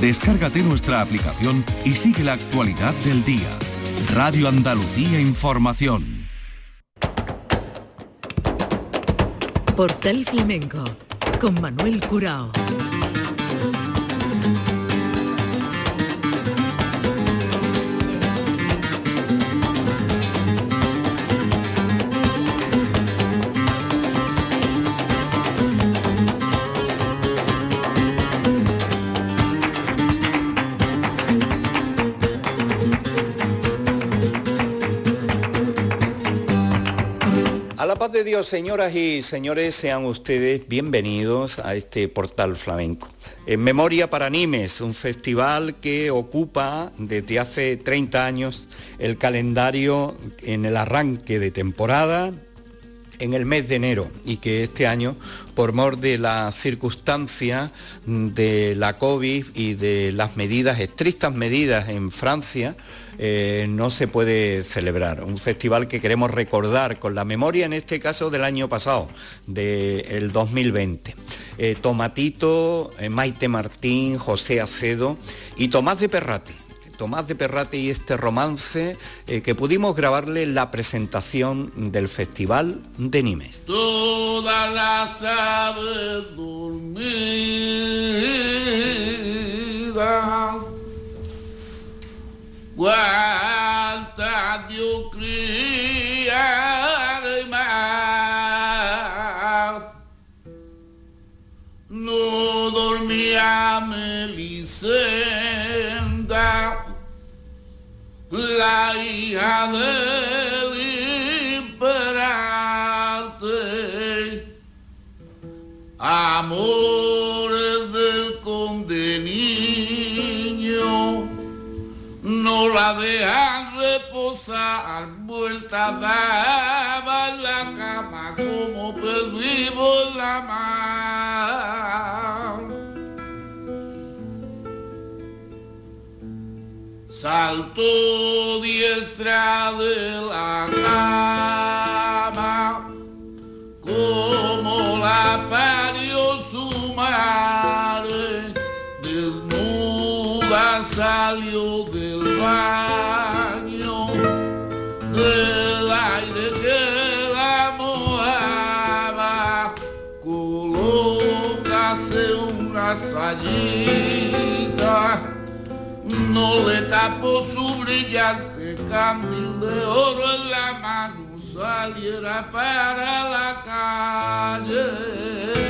Descárgate nuestra aplicación y sigue la actualidad del día. Radio Andalucía Información. Portal Flamenco con Manuel Curao. Dios, señoras y señores, sean ustedes bienvenidos a este portal flamenco. En Memoria para Nimes, un festival que ocupa desde hace 30 años el calendario en el arranque de temporada en el mes de enero y que este año, por mor de las circunstancias de la COVID y de las medidas, estrictas medidas en Francia, eh, no se puede celebrar. Un festival que queremos recordar con la memoria, en este caso, del año pasado, del 2020. Eh, Tomatito, eh, Maite Martín, José Acedo y Tomás de Perrati. Tomás de Perrate y este romance que pudimos grabarle la presentación del Festival de Nimes. Todas las aves Cuánta Dios criar más. No dormía Melisenda, la hija del imperante. Amores la dejan reposar, vuelta daba en la cama como pez vivo en la mar. Saltó diestra de la cama como la parió su madre, desnuda salió del baño, una sayita, no le tapó su brillante candil de oro en la mano, saliera para la calle.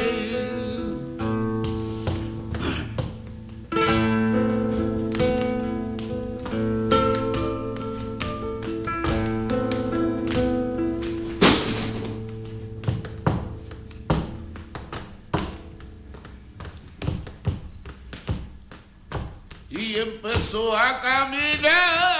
Empezó a caminar.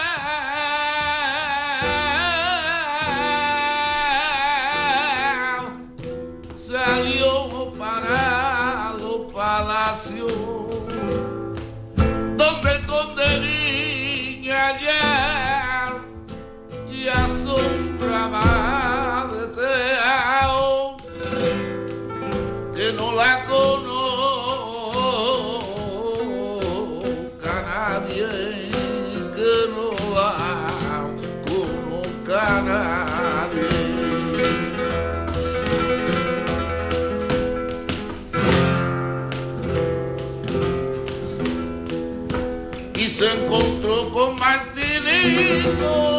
Senhor.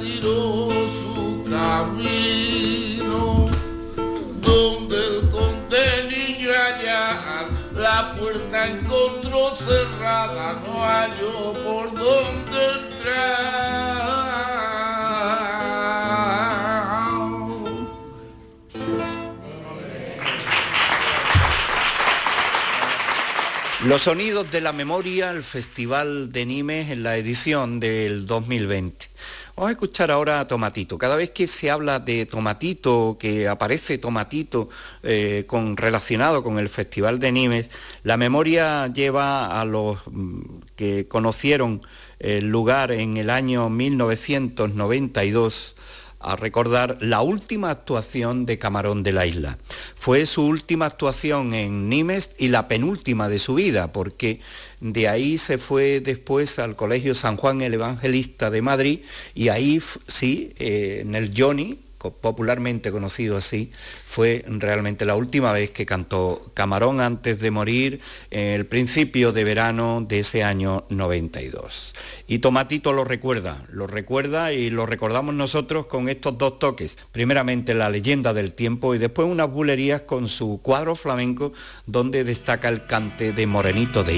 Tiró su camino, donde el conde niño allá la puerta encontró cerrada, no halló por dónde entrar. Los sonidos de la memoria, el Festival de Nimes en la edición del 2020. Vamos a escuchar ahora a Tomatito. Cada vez que se habla de Tomatito, que aparece Tomatito eh, con, relacionado con el Festival de Nimes, la memoria lleva a los mm, que conocieron el lugar en el año 1992 a recordar la última actuación de Camarón de la Isla. Fue su última actuación en Nimes y la penúltima de su vida, porque de ahí se fue después al Colegio San Juan el Evangelista de Madrid y ahí sí, eh, en el Johnny, popularmente conocido así, fue realmente la última vez que cantó Camarón antes de morir en el principio de verano de ese año 92. Y Tomatito lo recuerda, lo recuerda y lo recordamos nosotros con estos dos toques. Primeramente la leyenda del tiempo y después unas bulerías con su cuadro flamenco donde destaca el cante de Morenito de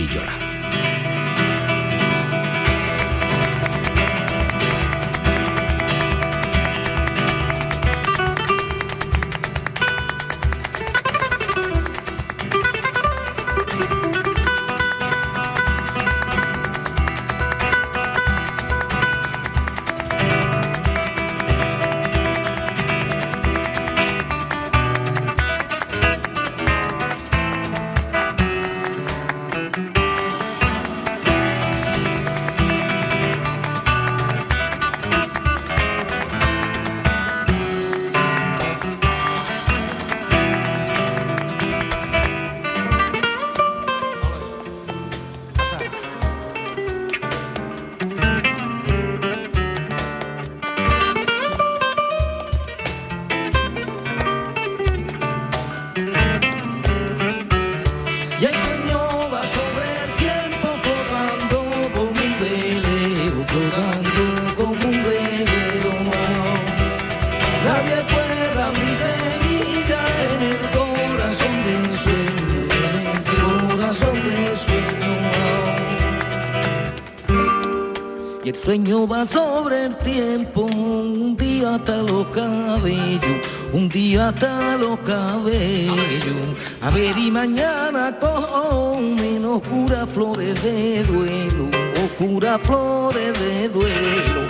hasta los cabellos. A ver, y mañana con menos oscuras flores de duelo, oscuras flores de duelo.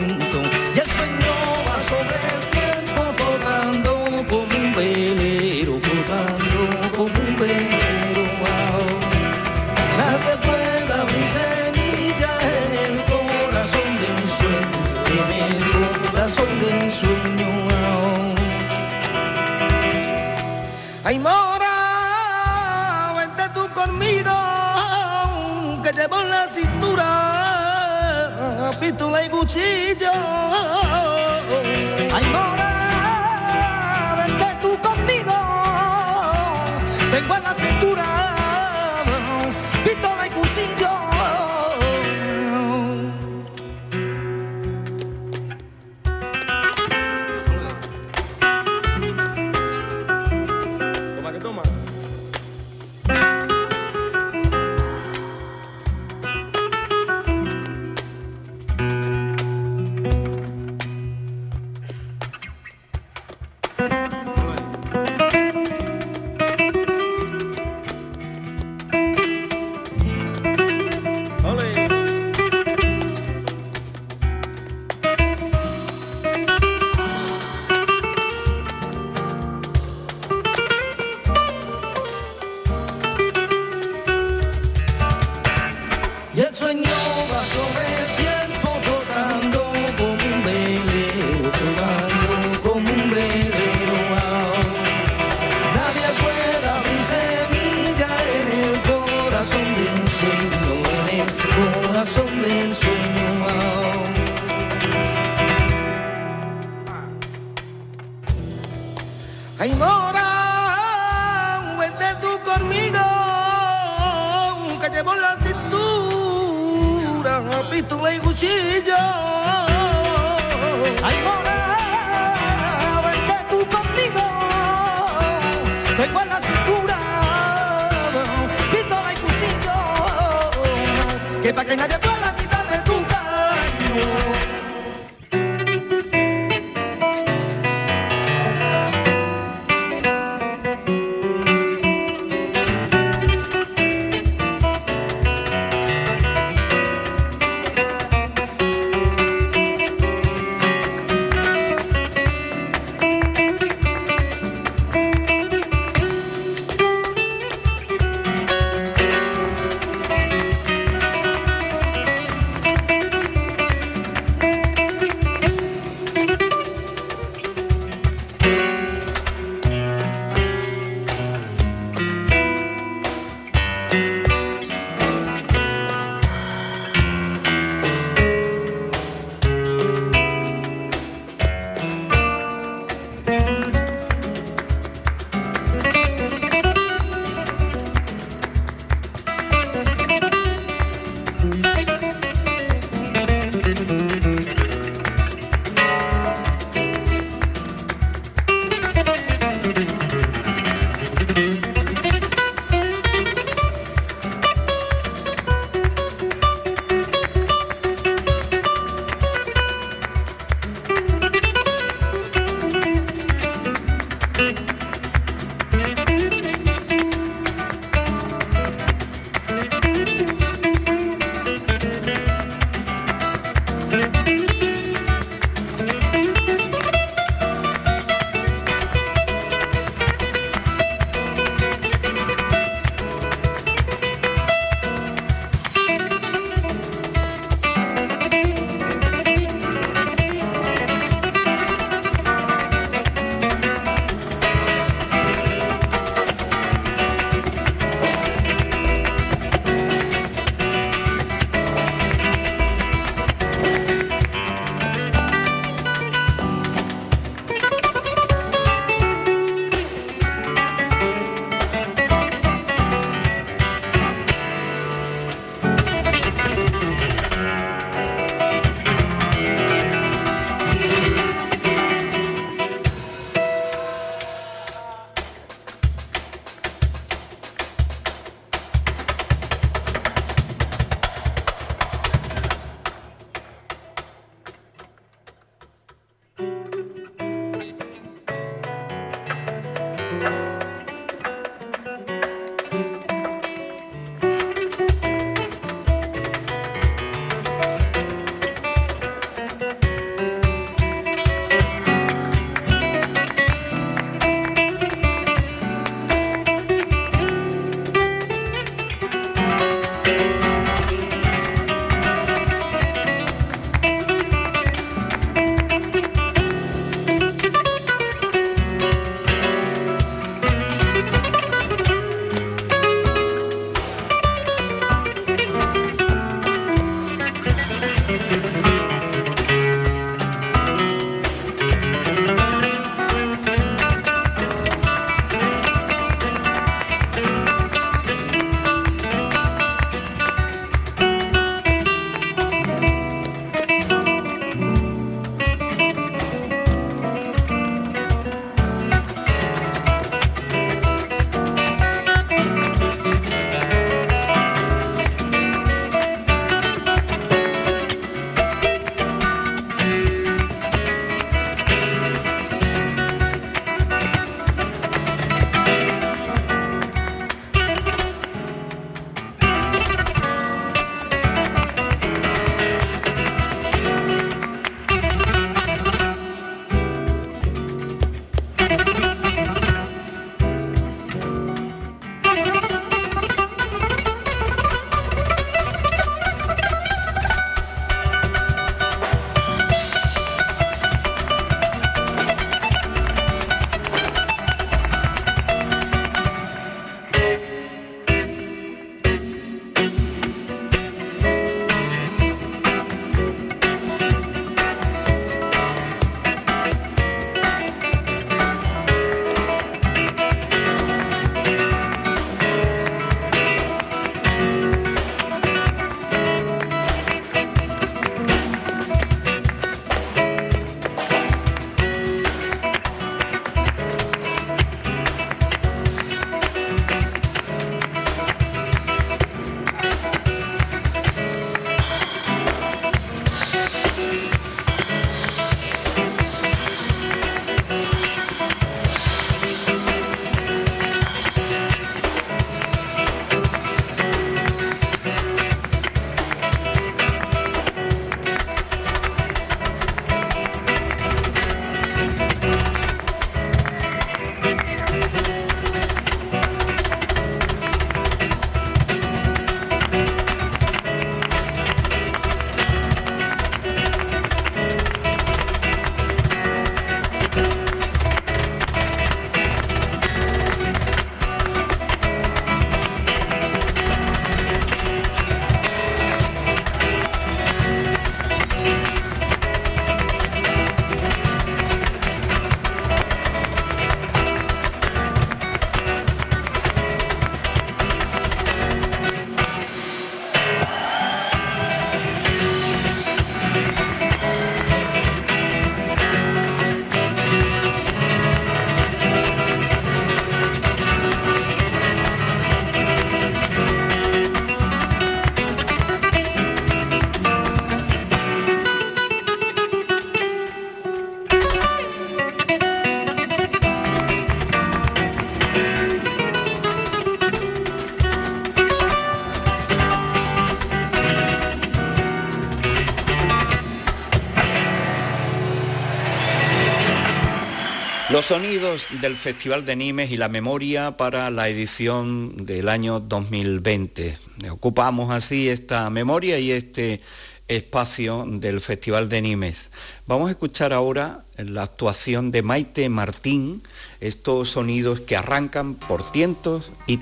sonidos del Festival de Nimes y la memoria para la edición del año 2020. Ocupamos así esta memoria y este espacio del Festival de Nimes. Vamos a escuchar ahora la actuación de Maite Martín, estos sonidos que arrancan por tientos y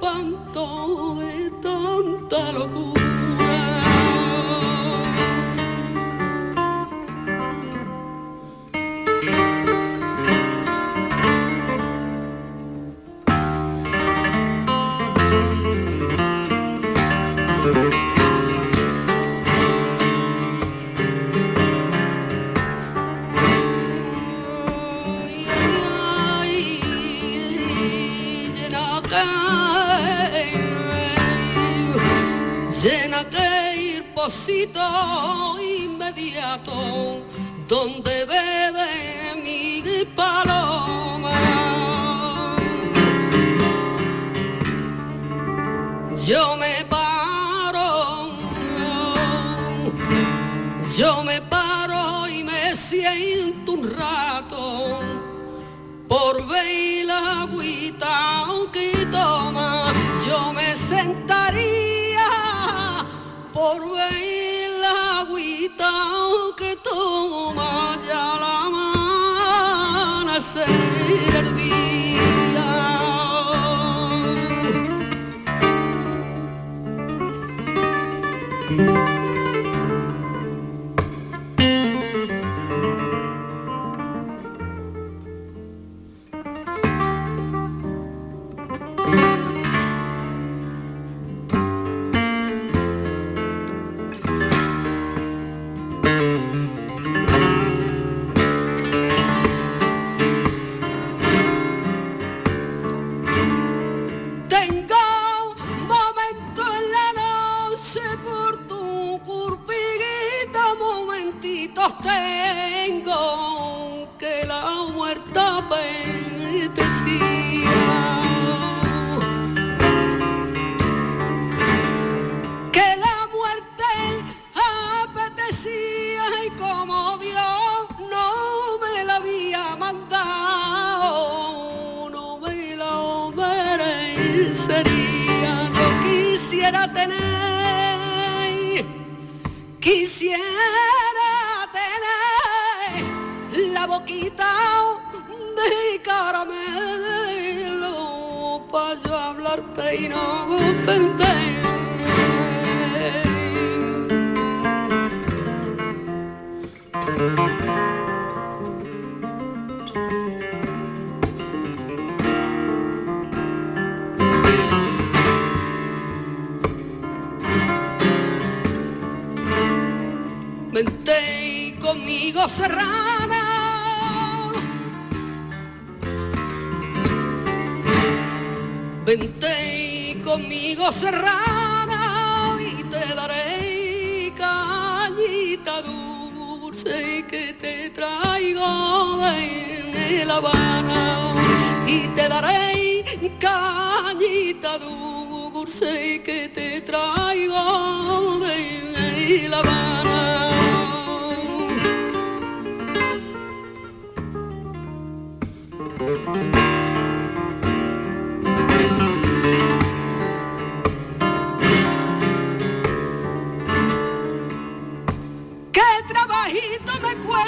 tango. inmediato por ver que toma ya la amanecer el. Vente conmigo cerrada Vente conmigo serrana y te daré cañita dulce que te traigo de La Habana y te daré cañita dulce que te traigo de La Habana.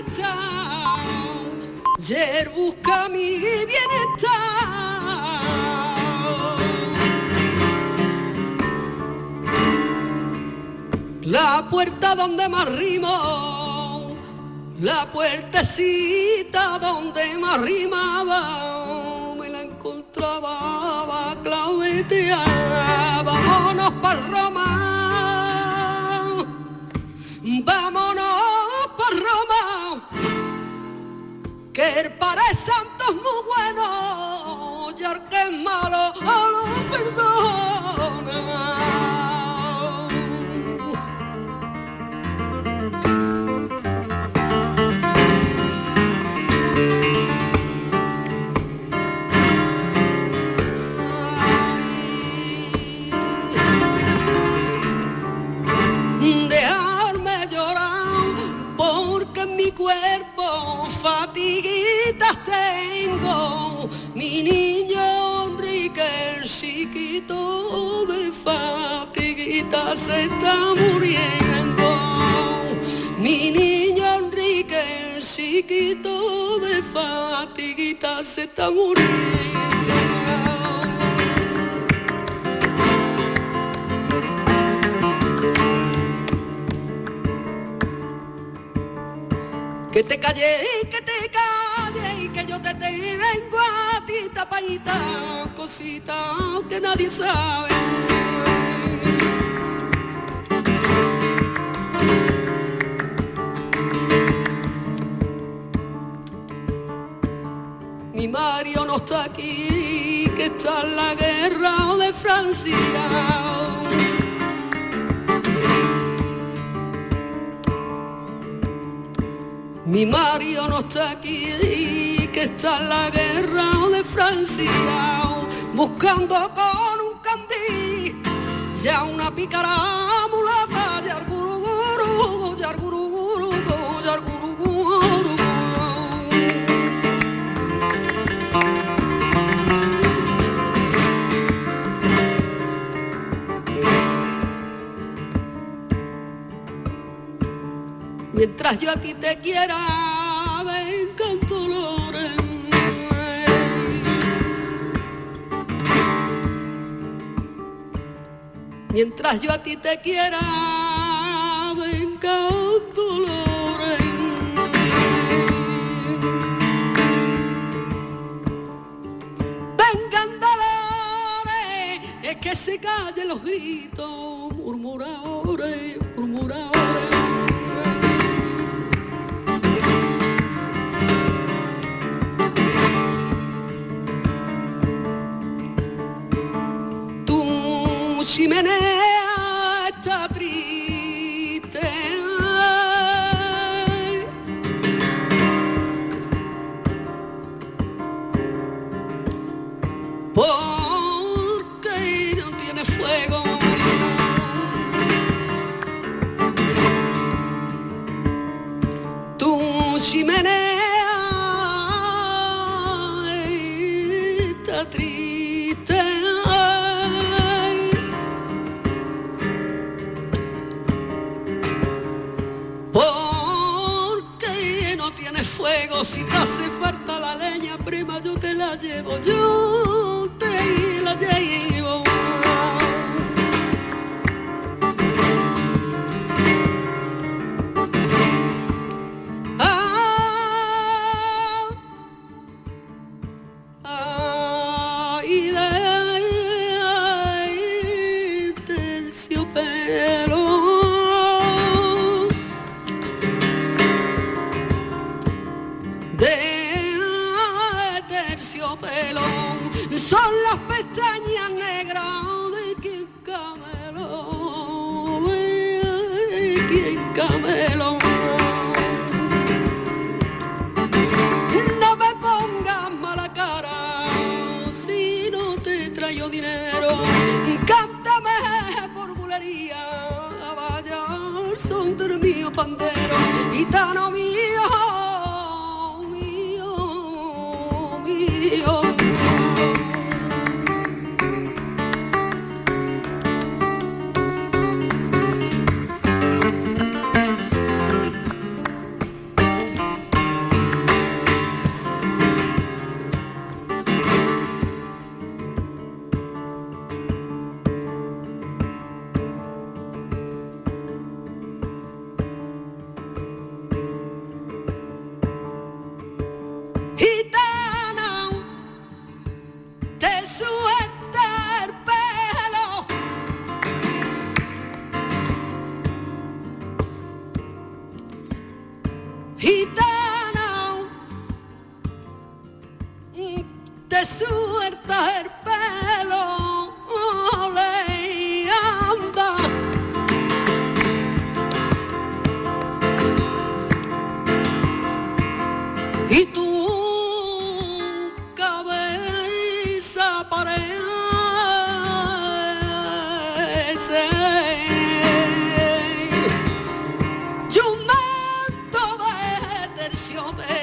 gastado. Ayer busca mi bienestar. La puerta donde más rimo, la puertecita donde más rimaba, me la encontraba claudeteada. Vámonos para Roma. Vamos. Que el Padre Santo es muy bueno, y el que es malo, lo perdona. Tengo. Mi niño Enrique el chiquito de fatiguitas se está muriendo. Mi niño Enrique el chiquito de fatiguitas se está muriendo. Que te calle, que te tapadita, cosita que nadie sabe. Mi Mario no está aquí, que está en la guerra de Francia. Mi Mario no está aquí, que está la guerra de Francia, buscando con un candí, ya una pícara mulata, ya guruguru, ya guruguru, ya guruguru. Mientras yo a ti te quiera, Mientras yo a ti te quiera, vengan dolores. Vengan dolores, es que se callen los gritos, murmuradores, murmuradores. Tu yo te la son las pestañas negras de quien camelo de quien camelo no me pongas mala cara si no te traigo dinero. Cántame por bulería vaya al son del mío pandero. Gitano mío op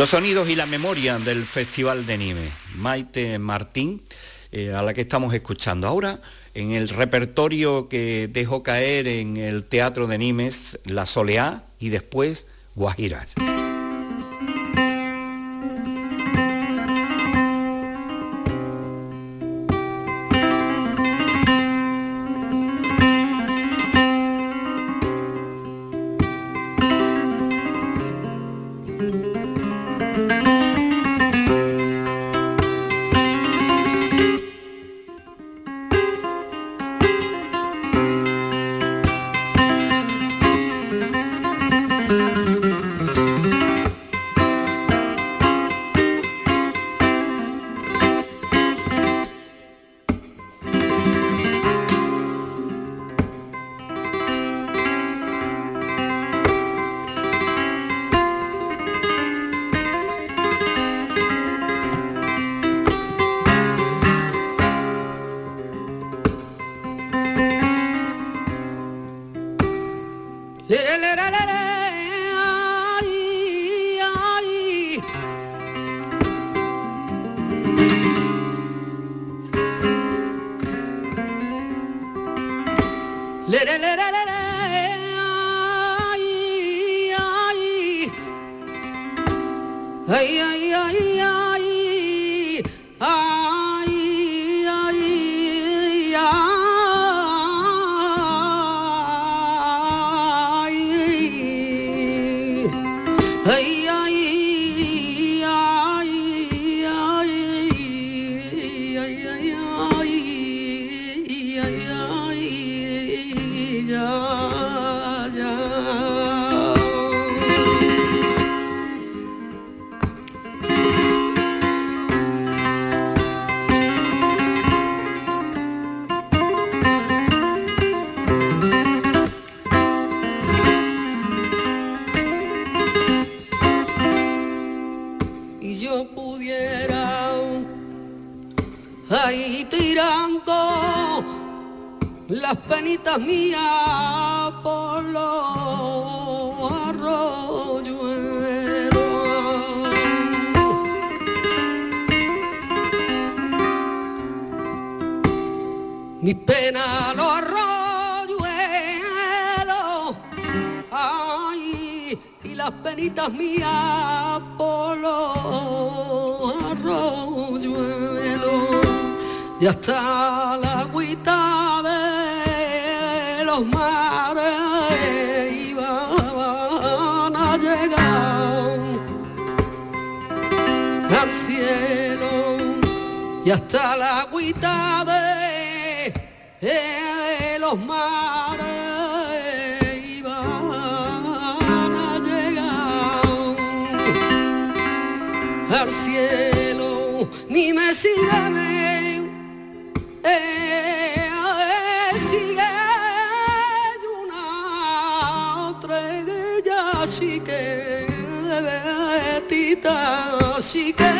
Los sonidos y la memoria del Festival de Nimes. Maite Martín, eh, a la que estamos escuchando ahora, en el repertorio que dejó caer en el Teatro de Nimes, La Soleá y después Guajiras. ay, ay. La agüita de los mares y van a llegar al cielo. Ya está la agüita de, los mares y van a llegar al cielo. Ni me sigan she could.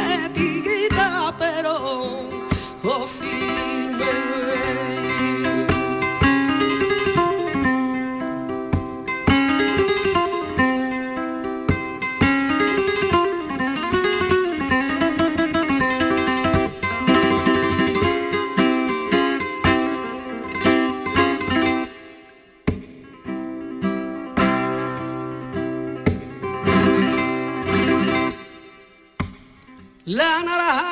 La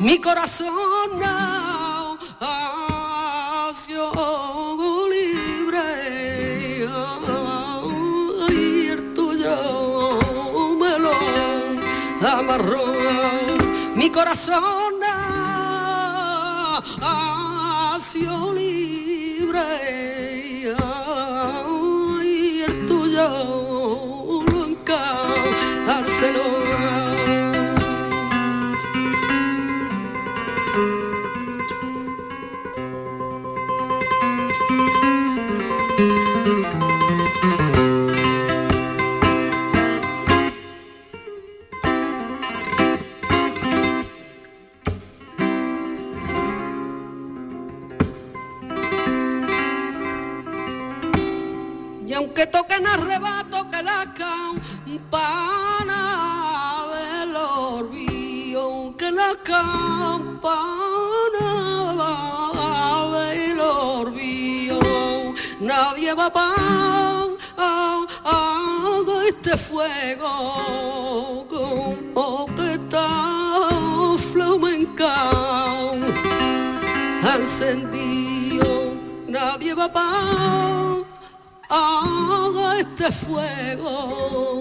mi corazón no ha sido libre y el tuyo me amarró mi corazón nadie va pa a, este fuego como que está flamencao. Encendido, nadie va pa a este fuego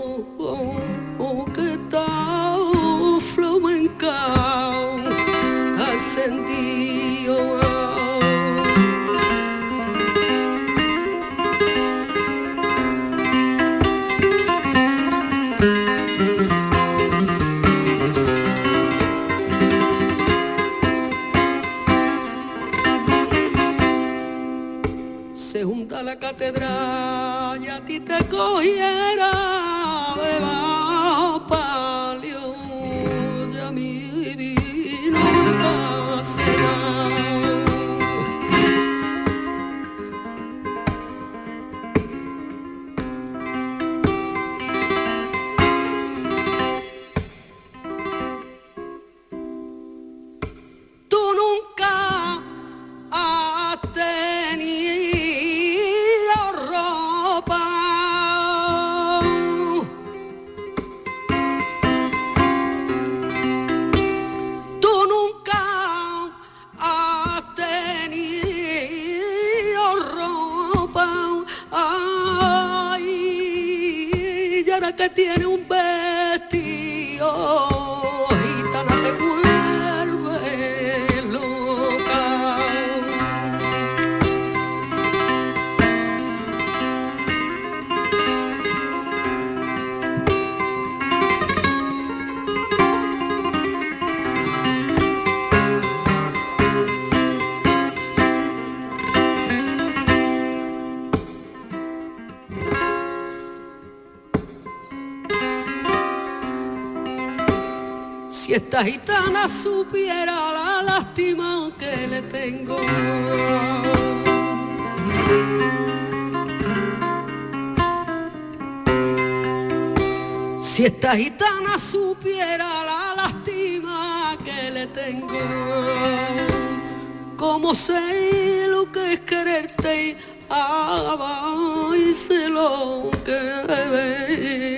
Si esta gitana supiera la lástima que le tengo, como sé lo que es quererte y sé lo que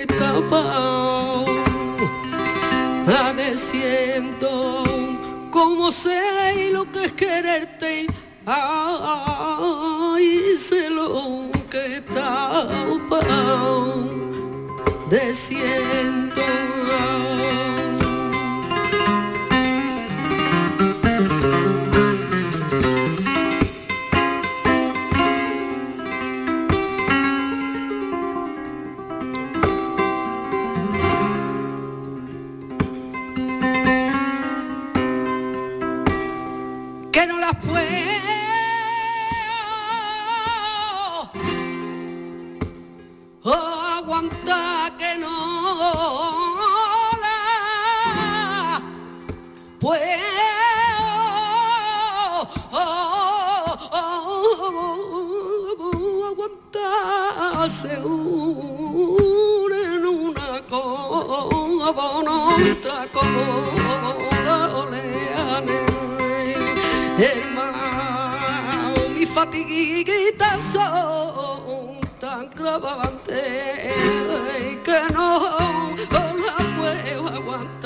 he tapado siento como sé lo que es quererte ay sé lo que está de como la oleana hermano, mi fatiguitas son tan gravantes que no la puedo aguantar.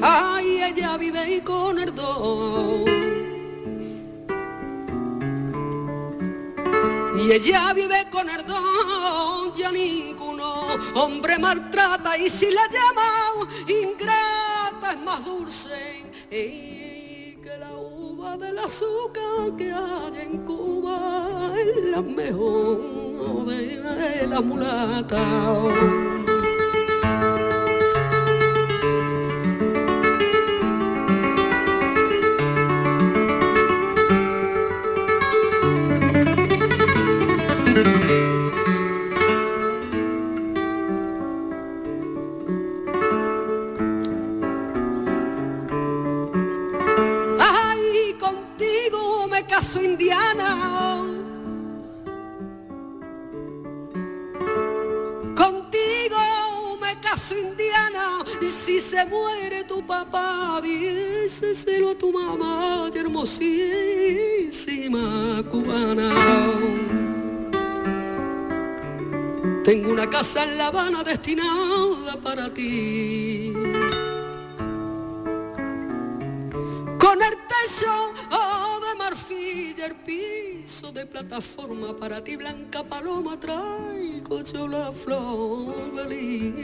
Ay, ella vive y con ardor. Y ella vive con ardor, ya ninguno hombre maltrata. Y si la llama ingrata es más dulce y que la uva del azúcar que hay en Cuba es la mejor de la mulata. Cubana. Tengo una casa en La Habana destinada para ti. Con el techo oh, de marfil y el piso de plataforma para ti, blanca paloma, traigo yo la flor de lis.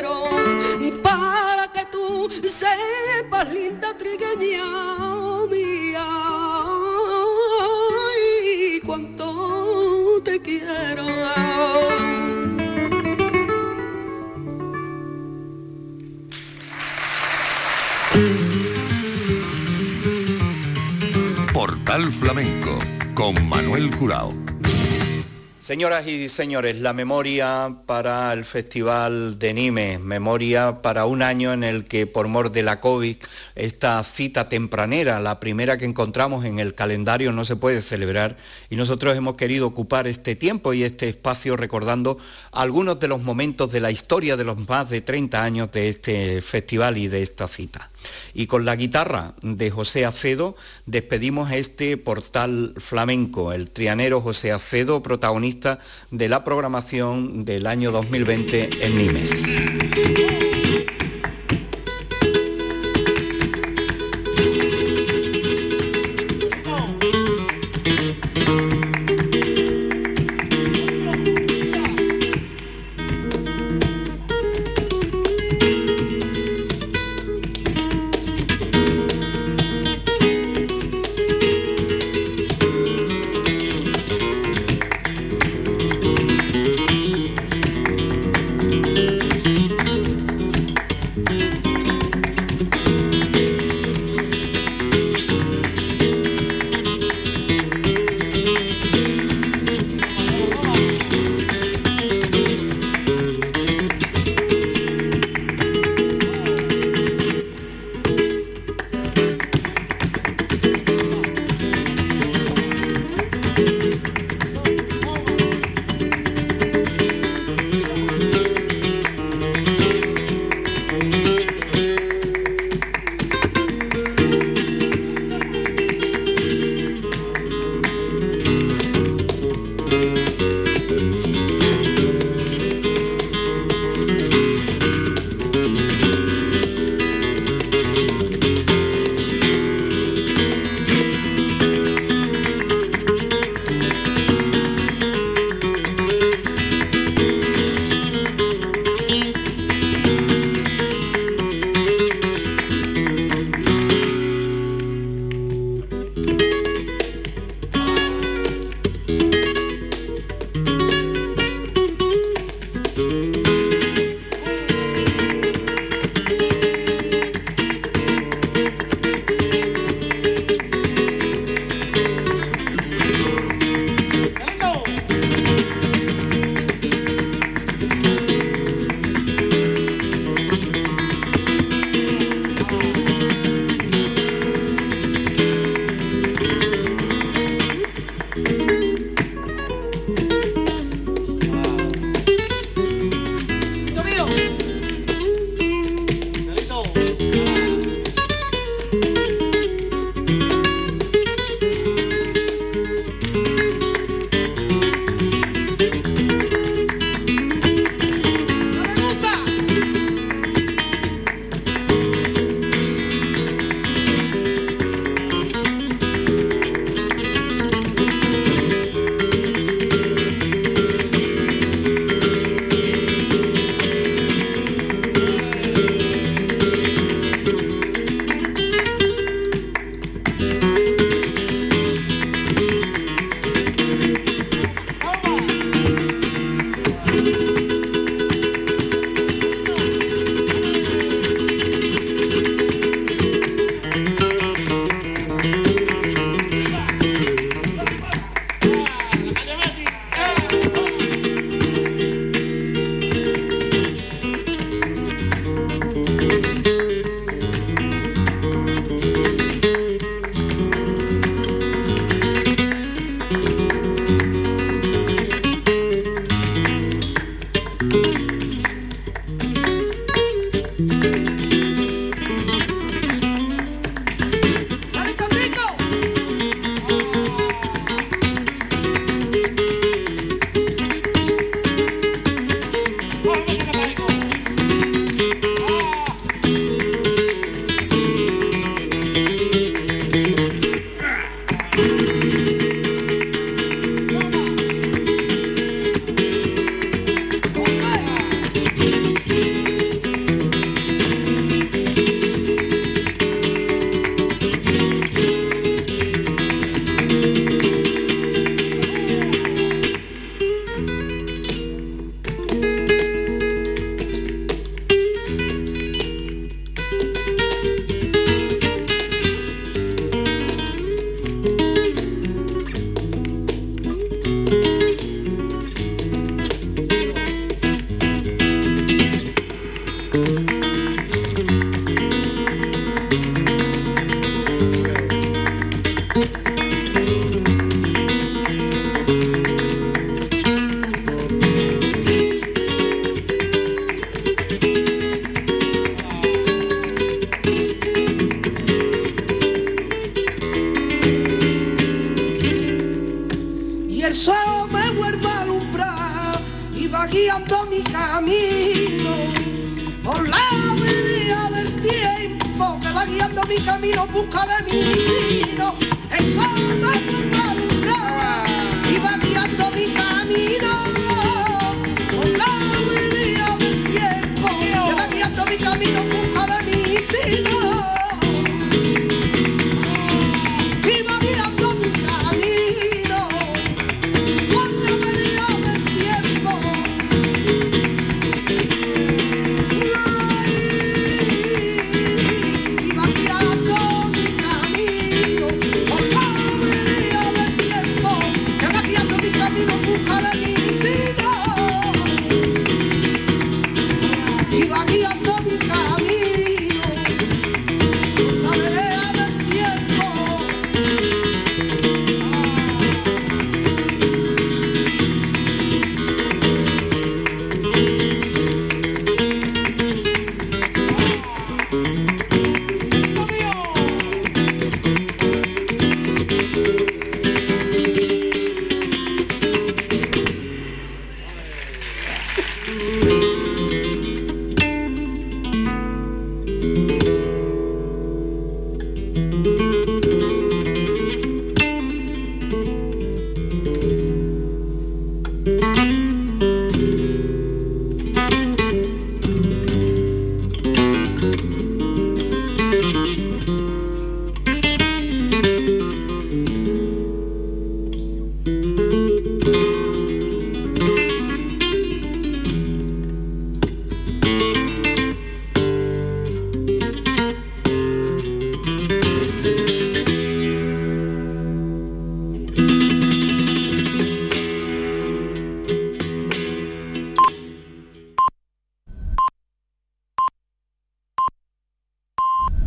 Te Señoras y señores, la memoria para el Festival de Nimes, memoria para un año en el que por mor de la COVID, esta cita tempranera, la primera que encontramos en el calendario, no se puede celebrar y nosotros hemos querido ocupar este tiempo y este espacio recordando algunos de los momentos de la historia de los más de 30 años de este festival y de esta cita. Y con la guitarra de José Acedo despedimos este portal flamenco, el trianero José Acedo, protagonista de la programación del año 2020 en Nimes.